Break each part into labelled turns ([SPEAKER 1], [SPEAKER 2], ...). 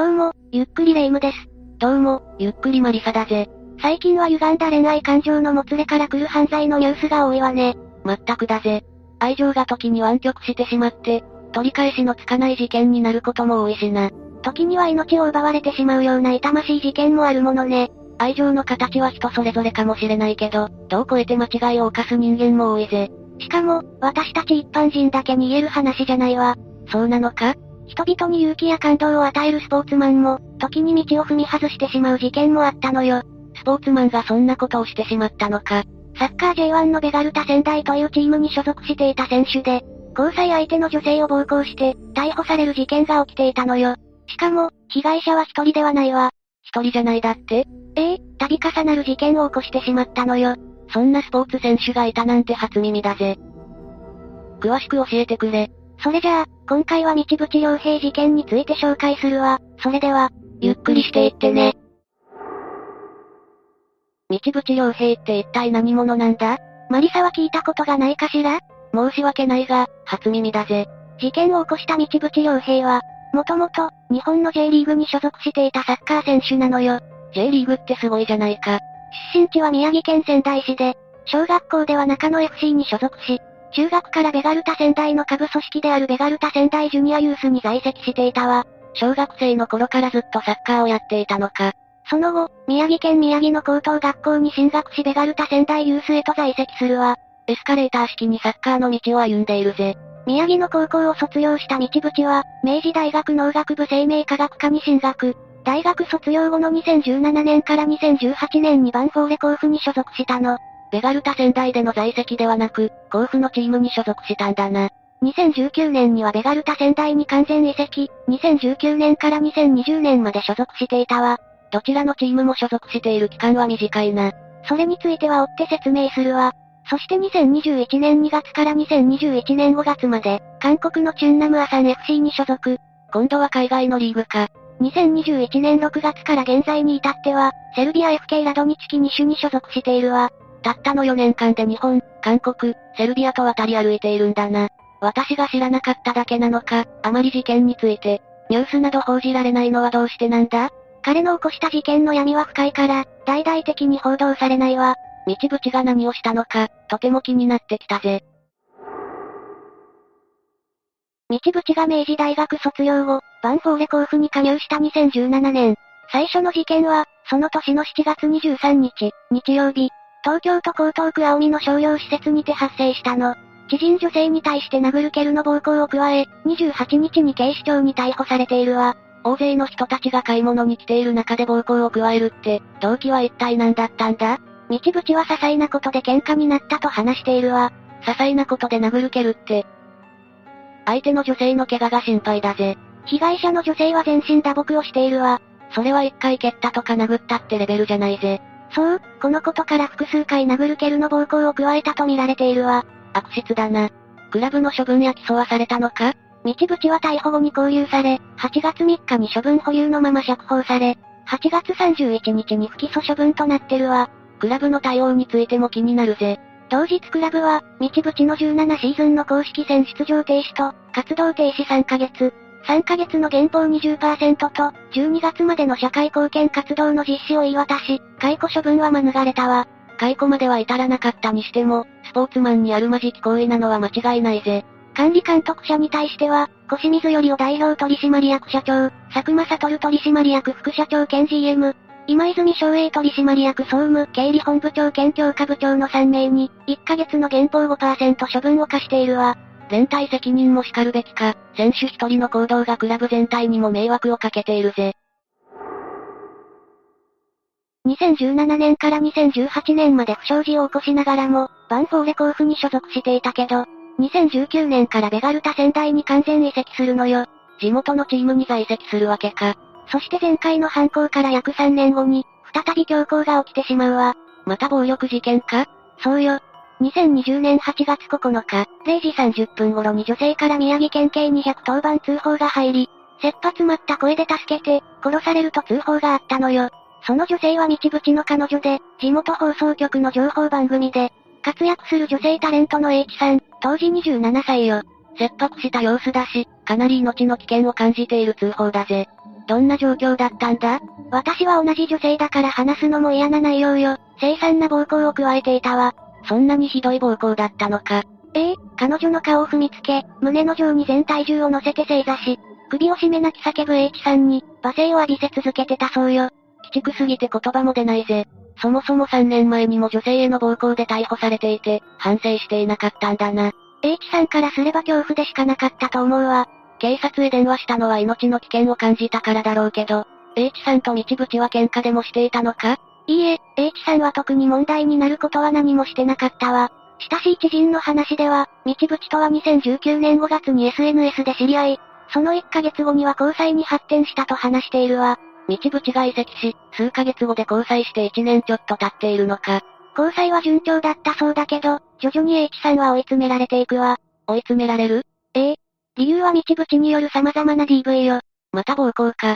[SPEAKER 1] どうも、ゆっくりレ夢ムです。
[SPEAKER 2] どうも、ゆっくりマリサだぜ。
[SPEAKER 1] 最近は歪んだ恋愛感情のもつれから来る犯罪のニュースが多いわね。
[SPEAKER 2] まったくだぜ。愛情が時に湾曲してしまって、取り返しのつかない事件になることも多いしな。
[SPEAKER 1] 時には命を奪われてしまうような痛ましい事件もあるものね。
[SPEAKER 2] 愛情の形は人それぞれかもしれないけど、どう超えて間違いを犯す人間も多いぜ。
[SPEAKER 1] しかも、私たち一般人だけに言える話じゃないわ。
[SPEAKER 2] そうなのか？
[SPEAKER 1] 人々に勇気や感動を与えるスポーツマンも、時に道を踏み外してしまう事件もあったのよ。
[SPEAKER 2] スポーツマンがそんなことをしてしまったのか。
[SPEAKER 1] サッカー J1 のベガルタ仙台というチームに所属していた選手で、交際相手の女性を暴行して、逮捕される事件が起きていたのよ。しかも、被害者は一人ではないわ。
[SPEAKER 2] 一人じゃないだって？
[SPEAKER 1] ええ度重なる事件を起こしてしまったのよ。
[SPEAKER 2] そんなスポーツ選手がいたなんて初耳だぜ。詳しく教えてくれ。
[SPEAKER 1] それじゃあ、今回は道淵良平事件について紹介するわ。それでは、
[SPEAKER 2] ゆっくりしていってね。道淵良平って一体何者なんだ？
[SPEAKER 1] マリサは聞いたことがないかしら？
[SPEAKER 2] 申し訳ないが、初耳だぜ。
[SPEAKER 1] 事件を起こした道淵良平は、もともと、日本の J リーグに所属していたサッカー選手なのよ。
[SPEAKER 2] J リーグってすごいじゃないか。
[SPEAKER 1] 出身地は宮城県仙台市で、小学校では中野 FC に所属し、中学からベガルタ仙台の下部組織であるベガルタ仙台ジュニアユースに在籍していたわ。
[SPEAKER 2] 小学生の頃からずっとサッカーをやっていたのか。
[SPEAKER 1] その後、宮城県宮城の高等学校に進学しベガルタ仙台ユースへと在籍するわ。
[SPEAKER 2] エスカレーター式にサッカーの道を歩んでいるぜ。
[SPEAKER 1] 宮城の高校を卒業した道淵は、明治大学農学部生命科学科に進学。大学卒業後の2017年から2018年にバンフォーレ甲府に所属したの。
[SPEAKER 2] ベガルタ仙台での在籍ではなく、甲府のチームに所属したんだな。
[SPEAKER 1] 2019年にはベガルタ仙台に完全移籍、2019年から2020年まで所属していたわ。
[SPEAKER 2] どちらのチームも所属している期間は短いな。
[SPEAKER 1] それについては追って説明するわ。そして2021年2月から2021年5月まで、韓国のチュンナムアサン FC に所属。
[SPEAKER 2] 今度は海外のリーグか。
[SPEAKER 1] 2021年6月から現在に至っては、セルビア FK ラドニチキ2種に所属しているわ。
[SPEAKER 2] たったの4年間で日本、韓国、セルビアと渡り歩いているんだな。私が知らなかっただけなのか、あまり事件について、ニュースなど報じられないのはどうしてなんだ？
[SPEAKER 1] 彼の起こした事件の闇は深いから、大々的に報道されないわ。
[SPEAKER 2] 道淵が何をしたのか、とても気になってきたぜ。
[SPEAKER 1] 道淵が明治大学卒業後、バンフォーレ甲府に加入した2017年。最初の事件は、その年の7月23日、日曜日、東京都江東区青海の商業施設にて発生したの。知人女性に対して殴る蹴るの暴行を加え、28日に警視庁に逮捕されているわ。
[SPEAKER 2] 大勢の人たちが買い物に来ている中で暴行を加えるって、動機は一体何だったんだ？
[SPEAKER 1] 道淵は些細なことで喧嘩になったと話しているわ。
[SPEAKER 2] 些細なことで殴る蹴るって。相手の女性の怪我が心配だぜ。
[SPEAKER 1] 被害者の女性は全身打撲をしているわ。
[SPEAKER 2] それは一回蹴ったとか殴ったってレベルじゃないぜ。
[SPEAKER 1] そう、このことから複数回殴る蹴るの暴行を加えたと見られているわ。
[SPEAKER 2] 悪質だな。クラブの処分や起訴はされたのか？
[SPEAKER 1] 道淵は逮捕後に拘留され、8月3日に処分保留のまま釈放され、8月31日に不起訴処分となってるわ。
[SPEAKER 2] クラブの対応についても気になるぜ。
[SPEAKER 1] 同日クラブは、道淵の17シーズンの公式戦出場停止と、活動停止3ヶ月、3ヶ月の減俸20%と、12月までの社会貢献活動の実施を言い渡し、解雇処分は免れたわ。
[SPEAKER 2] 解雇までは至らなかったにしても、スポーツマンにあるまじき行為なのは間違いないぜ。
[SPEAKER 1] 管理監督者に対しては、小清水よりを代表取締役社長、佐久間悟取締役副社長兼 GM、今泉昭栄取締役総務経理本部長兼強化部長の3名に、1ヶ月の減俸5%処分を課しているわ。
[SPEAKER 2] 連帯責任も叱るべきか、選手一人の行動がクラブ全体にも迷惑をかけているぜ。
[SPEAKER 1] 2017年から2018年まで不祥事を起こしながらも、バンフォーレ甲府に所属していたけど、2019年からベガルタ仙台に完全移籍するのよ。
[SPEAKER 2] 地元のチームに在籍するわけか。
[SPEAKER 1] そして前回の犯行から約3年後に、再び強行が起きてしまうわ。
[SPEAKER 2] また暴力事件か
[SPEAKER 1] そうよ。2020年8月9日、0時30分頃に女性から宮城県警210番通報が入り、切羽詰まった声で助けて、殺されると通報があったのよ。その女性は道淵の彼女で、地元放送局の情報番組で、活躍する女性タレントの H さん、当時27歳よ。
[SPEAKER 2] 切迫した様子だし、かなり命の危険を感じている通報だぜ。どんな状況だったんだ？
[SPEAKER 1] 私は同じ女性だから話すのも嫌な内容よ。凄惨な暴行を加えていたわ。
[SPEAKER 2] そんなにひどい暴行だったのか。
[SPEAKER 1] ええ彼女の顔を踏みつけ、胸の上に全体重を乗せて正座し、首を絞め泣き叫ぶ H さんに、罵声を浴びせ続けてたそうよ。
[SPEAKER 2] 鬼畜すぎて言葉も出ないぜ。そもそも3年前にも女性への暴行で逮捕されていて、反省していなかったんだな。
[SPEAKER 1] H さんからすれば恐怖でしかなかったと思うわ。
[SPEAKER 2] 警察へ電話したのは命の危険を感じたからだろうけど、H さんと道淵は喧嘩でもしていたのか？
[SPEAKER 1] いいえ、H さんは特に問題になることは何もしてなかったわ。親しい知人の話では、道淵とは2019年5月に SNS で知り合い、その1ヶ月後には交際に発展したと話しているわ。
[SPEAKER 2] 道淵が移籍し、数ヶ月後で交際して1年ちょっと経っているのか。
[SPEAKER 1] 交際は順調だったそうだけど、徐々に H さんは追い詰められていくわ。
[SPEAKER 2] 追い詰められる？
[SPEAKER 1] ええ。理由は道淵による様々な DV よ。
[SPEAKER 2] また暴行か。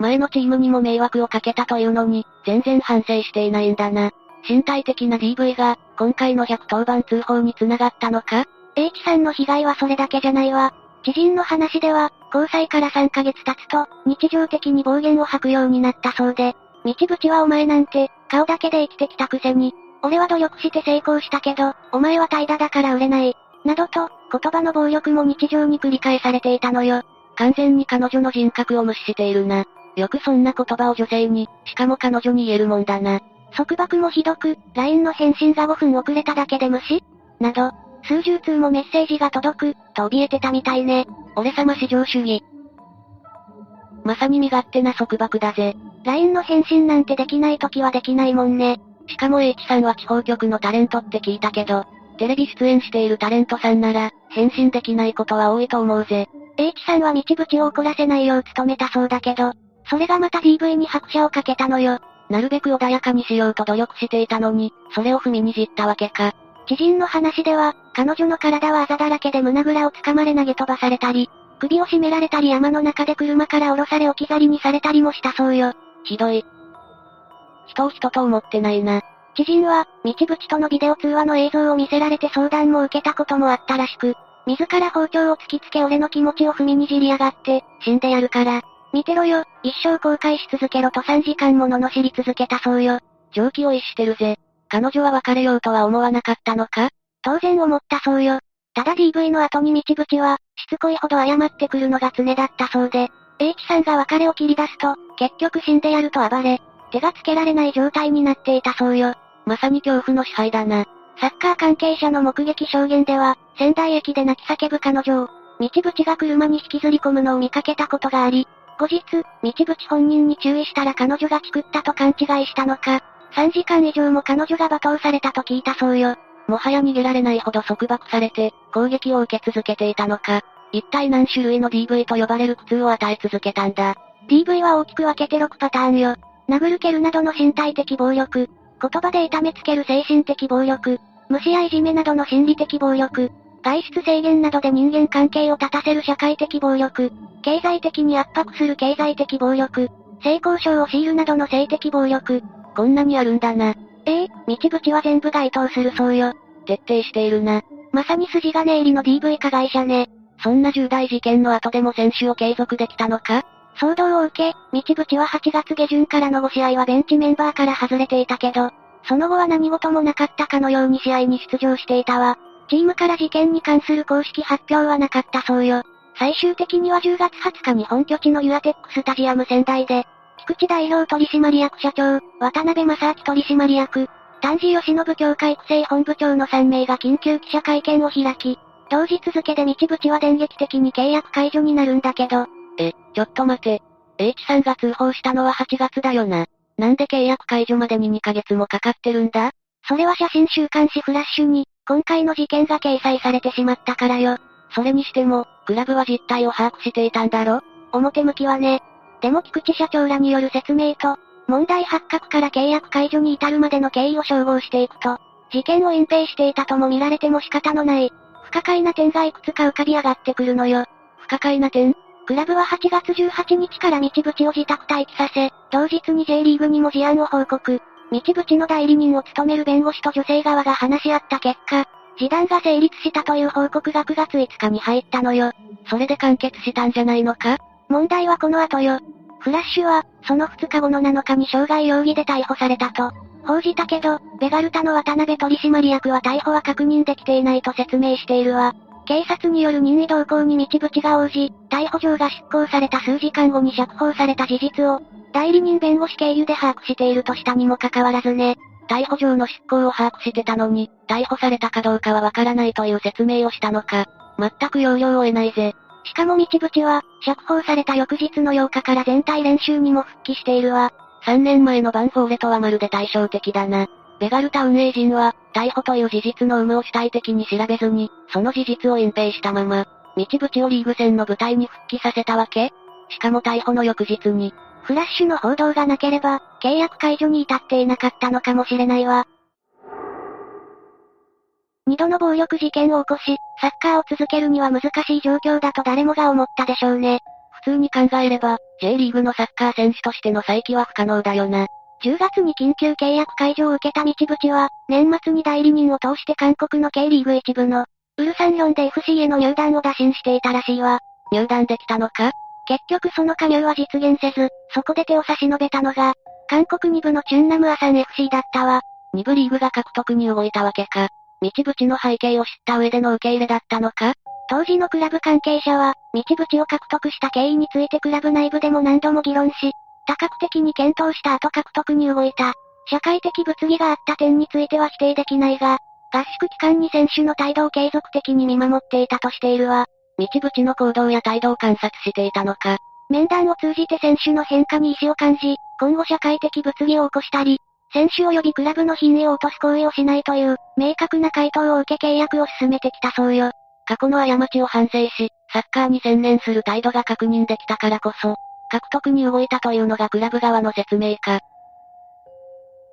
[SPEAKER 2] 前のチームにも迷惑をかけたというのに、全然反省していないんだな。身体的な DV が、今回の110番通報に繋がったのか
[SPEAKER 1] ?H さんの被害はそれだけじゃないわ。知人の話では、交際から3ヶ月経つと、日常的に暴言を吐くようになったそうで、道淵はお前なんて、顔だけで生きてきたくせに、俺は努力して成功したけど、お前は怠惰だから売れない。などと、言葉の暴力も日常に繰り返されていたのよ。
[SPEAKER 2] 完全に彼女の人格を無視しているな。よくそんな言葉を女性に、しかも彼女に言えるもんだな。
[SPEAKER 1] 束縛もひどく、LINE の返信が5分遅れただけで無視？など、数十通もメッセージが届く、と怯えてたみたいね。
[SPEAKER 2] 俺様至上主義。まさに身勝手な束縛だぜ。
[SPEAKER 1] LINE の返信なんてできない時はできないもんね。
[SPEAKER 2] しかも H さんは地方局のタレントって聞いたけど、テレビ出演しているタレントさんなら、返信できないことは多いと思うぜ。
[SPEAKER 1] H さんは道淵を怒らせないよう努めたそうだけど、それがまた DV に拍車をかけたのよ。
[SPEAKER 2] なるべく穏やかにしようと努力していたのに、それを踏みにじったわけか。
[SPEAKER 1] 知人の話では、彼女の体はあざだらけで胸ぐらをつかまれ投げ飛ばされたり、首を絞められたり山の中で車から降ろされ置き去りにされたりもしたそうよ。
[SPEAKER 2] ひどい。人を人と思ってないな。
[SPEAKER 1] 知人は、道淵とのビデオ通話の映像を見せられて相談も受けたこともあったらしく、自ら包丁を突きつけ俺の気持ちを踏みにじりやがって、死んでやるから。見てろよ、一生後悔し続けろと3時間も罵り続けたそうよ。
[SPEAKER 2] 常軌を逸してるぜ。彼女は別れようとは思わなかったのか？
[SPEAKER 1] 当然思ったそうよ。ただ DV の後に道淵は、しつこいほど謝ってくるのが常だったそうで、H さんが別れを切り出すと、結局死んでやると暴れ、手がつけられない状態になっていたそうよ。
[SPEAKER 2] まさに恐怖の支配だな。
[SPEAKER 1] サッカー関係者の目撃証言では、仙台駅で泣き叫ぶ彼女を、道淵が車に引きずり込むのを見かけたことがあり、後日、道淵本人に注意したら彼女がチクったと勘違いしたのか、3時間以上も彼女が罵倒されたと聞いたそうよ。
[SPEAKER 2] もはや逃げられないほど束縛されて、攻撃を受け続けていたのか。一体何種類の DV と呼ばれる苦痛を与え続けたんだ。
[SPEAKER 1] DV は大きく分けて6パターンよ。殴る蹴るなどの身体的暴力、言葉で痛めつける精神的暴力、無視やいじめなどの心理的暴力、外出制限などで人間関係を立たせる社会的暴力、経済的に圧迫する経済的暴力、性交渉を強いるなどの性的暴力。
[SPEAKER 2] こんなにあるんだな。
[SPEAKER 1] ええ道淵は全部該当するそうよ。
[SPEAKER 2] 徹底しているな。
[SPEAKER 1] まさに筋金入りの DV 加害者ね。
[SPEAKER 2] そんな重大事件の後でも選手を継続できたのか？
[SPEAKER 1] 騒動を受け、道淵は8月下旬からの5試合はベンチメンバーから外れていたけど、その後は何事もなかったかのように試合に出場していたわ。チームから事件に関する公式発表はなかったそうよ。最終的には10月20日に本拠地のユアテックスタジアム仙台で、菊池代表取締役社長、渡辺正明取締役、丹治義信協会育成本部長の3名が緊急記者会見を開き、同日付で道淵は電撃的に契約解除になるんだけど。
[SPEAKER 2] え、ちょっと待て。H さんが通報したのは8月だよな。なんで契約解除までに2ヶ月もかかってるんだ？
[SPEAKER 1] それは写真週刊誌フラッシュに、今回の事件が掲載されてしまったからよ。
[SPEAKER 2] それにしても、クラブは実態を把握していたんだろ？
[SPEAKER 1] 表向きはね。でも菊池社長らによる説明と、問題発覚から契約解除に至るまでの経緯を照合していくと、事件を隠蔽していたとも見られても仕方のない、不可解な点がいくつか浮かび上がってくるのよ。
[SPEAKER 2] 不可解な点？
[SPEAKER 1] クラブは8月18日から道淵を自宅待機させ、同日に J リーグにも事案を報告。道淵の代理人を務める弁護士と女性側が話し合った結果、示談が成立したという報告が9月5日に入ったのよ。
[SPEAKER 2] それで完結したんじゃないのか？
[SPEAKER 1] 問題はこの後よ。フラッシュは、その2日後の7日に傷害容疑で逮捕されたと。報じたけど、ベガルタの渡辺取締役は逮捕は確認できていないと説明しているわ。警察による任意同行に道淵が応じ、逮捕状が執行された数時間後に釈放された事実を、代理人弁護士経由で把握しているとしたにもかかわらずね。
[SPEAKER 2] 逮捕状の執行を把握してたのに、逮捕されたかどうかはわからないという説明をしたのか。全く要領を得ないぜ。
[SPEAKER 1] しかも道淵は、釈放された翌日の8日から全体練習にも復帰しているわ。
[SPEAKER 2] 3年前のバンフォーレとはまるで対照的だな。ベガルタ運営陣は、逮捕という事実の有無を主体的に調べずに、その事実を隠蔽したまま、道淵をリーグ戦の舞台に復帰させたわけ？しかも逮捕の翌日に、
[SPEAKER 1] フラッシュの報道がなければ、契約解除に至っていなかったのかもしれないわ。二度の暴力事件を起こし、サッカーを続けるには難しい状況だと誰もが思ったでしょうね。
[SPEAKER 2] 普通に考えれば、J リーグのサッカー選手としての再起は不可能だよな。
[SPEAKER 1] 10月に緊急契約解除を受けた道淵は、年末に代理人を通して韓国の K リーグ一部の、ウルサンヨンで FC への入団を打診していたらしいわ。
[SPEAKER 2] 入団できたのか？
[SPEAKER 1] 結局その加入は実現せず、そこで手を差し伸べたのが、韓国2部のチュンナムアサン FC だったわ。
[SPEAKER 2] 2部リーグが獲得に動いたわけか。道淵の背景を知った上での受け入れだったのか
[SPEAKER 1] 当時のクラブ関係者は、道淵を獲得した経緯についてクラブ内部でも何度も議論し、多角的に検討した後獲得に動いた。社会的物議があった点については否定できないが、合宿期間に選手の態度を継続的に見守っていたとしているわ。
[SPEAKER 2] 道淵の行動や態度を観察していたのか。
[SPEAKER 1] 面談を通じて選手の変化に意思を感じ、今後社会的物議を起こしたり、選手及びクラブの品位を落とす行為をしないという、明確な回答を受け契約を進めてきたそうよ。
[SPEAKER 2] 過去の過ちを反省し、サッカーに専念する態度が確認できたからこそ、獲得に動いたというのがクラブ側の説明か。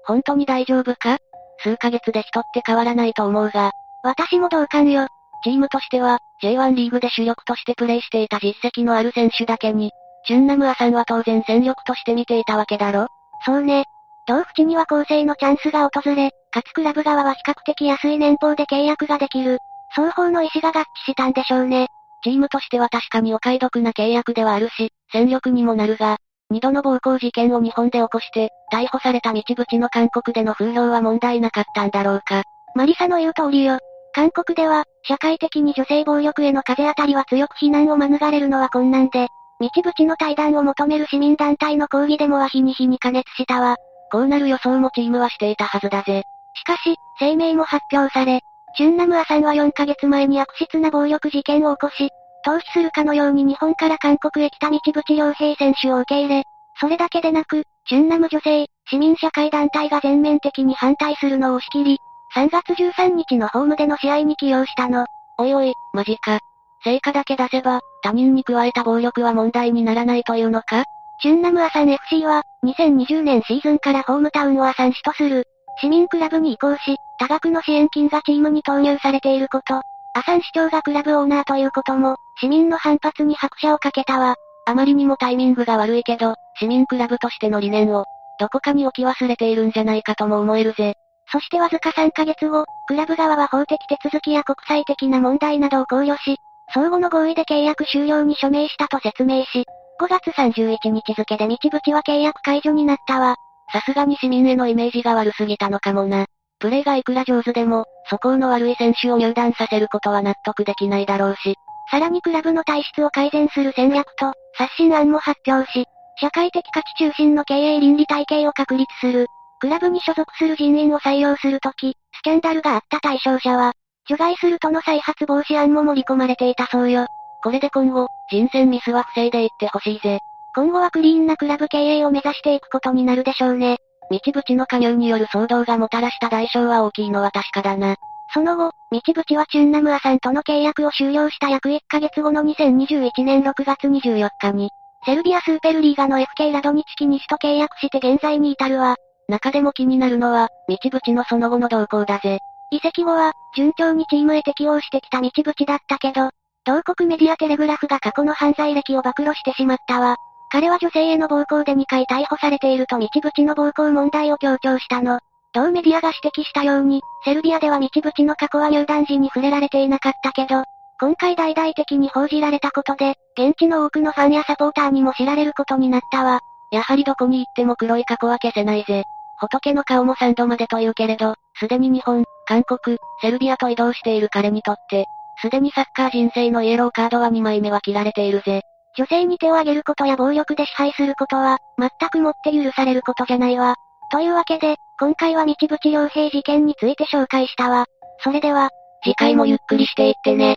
[SPEAKER 2] 本当に大丈夫か？数ヶ月で人って変わらないと思うが。
[SPEAKER 1] 私も同感よ。
[SPEAKER 2] チームとしては、J1 リーグで主力としてプレーしていた実績のある選手だけに、チュンナムアさんは当然戦力として見ていたわけだろ？
[SPEAKER 1] そうね。同淵には構成のチャンスが訪れ、かつクラブ側は比較的安い年俸で契約ができる。双方の意思が合致したんでしょうね。
[SPEAKER 2] チームとしては確かにお買い得な契約ではあるし、戦力にもなるが、二度の暴行事件を日本で起こして、逮捕された道淵の韓国での風評は問題なかったんだろうか。
[SPEAKER 1] マリサの言う通りよ。韓国では、社会的に女性暴力への風当たりは強く非難を免れるのは困難で、道淵の対談を求める市民団体の抗議デモは日に日に加熱したわ。
[SPEAKER 2] こうなる予想もチームはしていたはずだぜ。
[SPEAKER 1] しかし、声明も発表され、チュンナムアさんは4ヶ月前に悪質な暴力事件を起こし、投資するかのように日本から韓国へ来た道淵良平選手を受け入れ、それだけでなく、チュンナム女性、市民社会団体が全面的に反対するのを押し切り、3月13日のホームでの試合に起用したの。
[SPEAKER 2] おいおい、マジか。成果だけ出せば、他人に加えた暴力は問題にならないというのか？
[SPEAKER 1] チュンナムアサン FC は、2020年シーズンからホームタウンをアサン市とする、市民クラブに移行し、多額の支援金がチームに投入されていること、アサン市長がクラブオーナーということも、市民の反発に拍車をかけたわ。
[SPEAKER 2] あまりにもタイミングが悪いけど、市民クラブとしての理念を、どこかに置き忘れているんじゃないかとも思えるぜ。
[SPEAKER 1] そしてわずか3ヶ月後、クラブ側は法的手続きや国際的な問題などを考慮し、相互の合意で契約終了に署名したと説明し、5月31日付で道淵は契約解除になったわ。
[SPEAKER 2] さすがに市民へのイメージが悪すぎたのかもな。プレーがいくら上手でも、素行の悪い選手を入団させることは納得できないだろうし。
[SPEAKER 1] さらにクラブの体質を改善する戦略と、刷新案も発表し、社会的価値中心の経営倫理体系を確立する。クラブに所属する人員を採用するとき、スキャンダルがあった対象者は、除外するとの再発防止案も盛り込まれていたそうよ。
[SPEAKER 2] これで今後、人選ミスは防いでいってほしいぜ。
[SPEAKER 1] 今後はクリーンなクラブ経営を目指していくことになるでしょうね。
[SPEAKER 2] 道淵の加入による騒動がもたらした代償は大きいのは確かだな。
[SPEAKER 1] その後、道淵はチュンナムアさんとの契約を終了した約1ヶ月後の2021年6月24日に、セルビアスーペルリーガの FK ラドニチキ西と契約して現在に至るわ。
[SPEAKER 2] 中でも気になるのは、道淵のその後の動向だぜ。
[SPEAKER 1] 移籍後は、順調にチームへ適応してきた道淵だったけど、同国メディアテレグラフが過去の犯罪歴を暴露してしまったわ。彼は女性への暴行で2回逮捕されていると道淵の暴行問題を強調したの。同メディアが指摘したように、セルビアでは道淵の過去は入団時に触れられていなかったけど、今回大々的に報じられたことで、現地の多くのファンやサポーターにも知られることになったわ。
[SPEAKER 2] やはりどこに行っても黒い過去は消せないぜ。仏の顔も3度までと言うけれど、すでに日本、韓国、セルビアと移動している彼にとって、すでにサッカー人生のイエローカードは2枚目は切られているぜ。
[SPEAKER 1] 女性に手を挙げることや暴力で支配することは、全くもって許されることじゃないわ。というわけで、今回は道淵良平事件について紹介したわ。それでは、
[SPEAKER 2] 次回もゆっくりしていってね。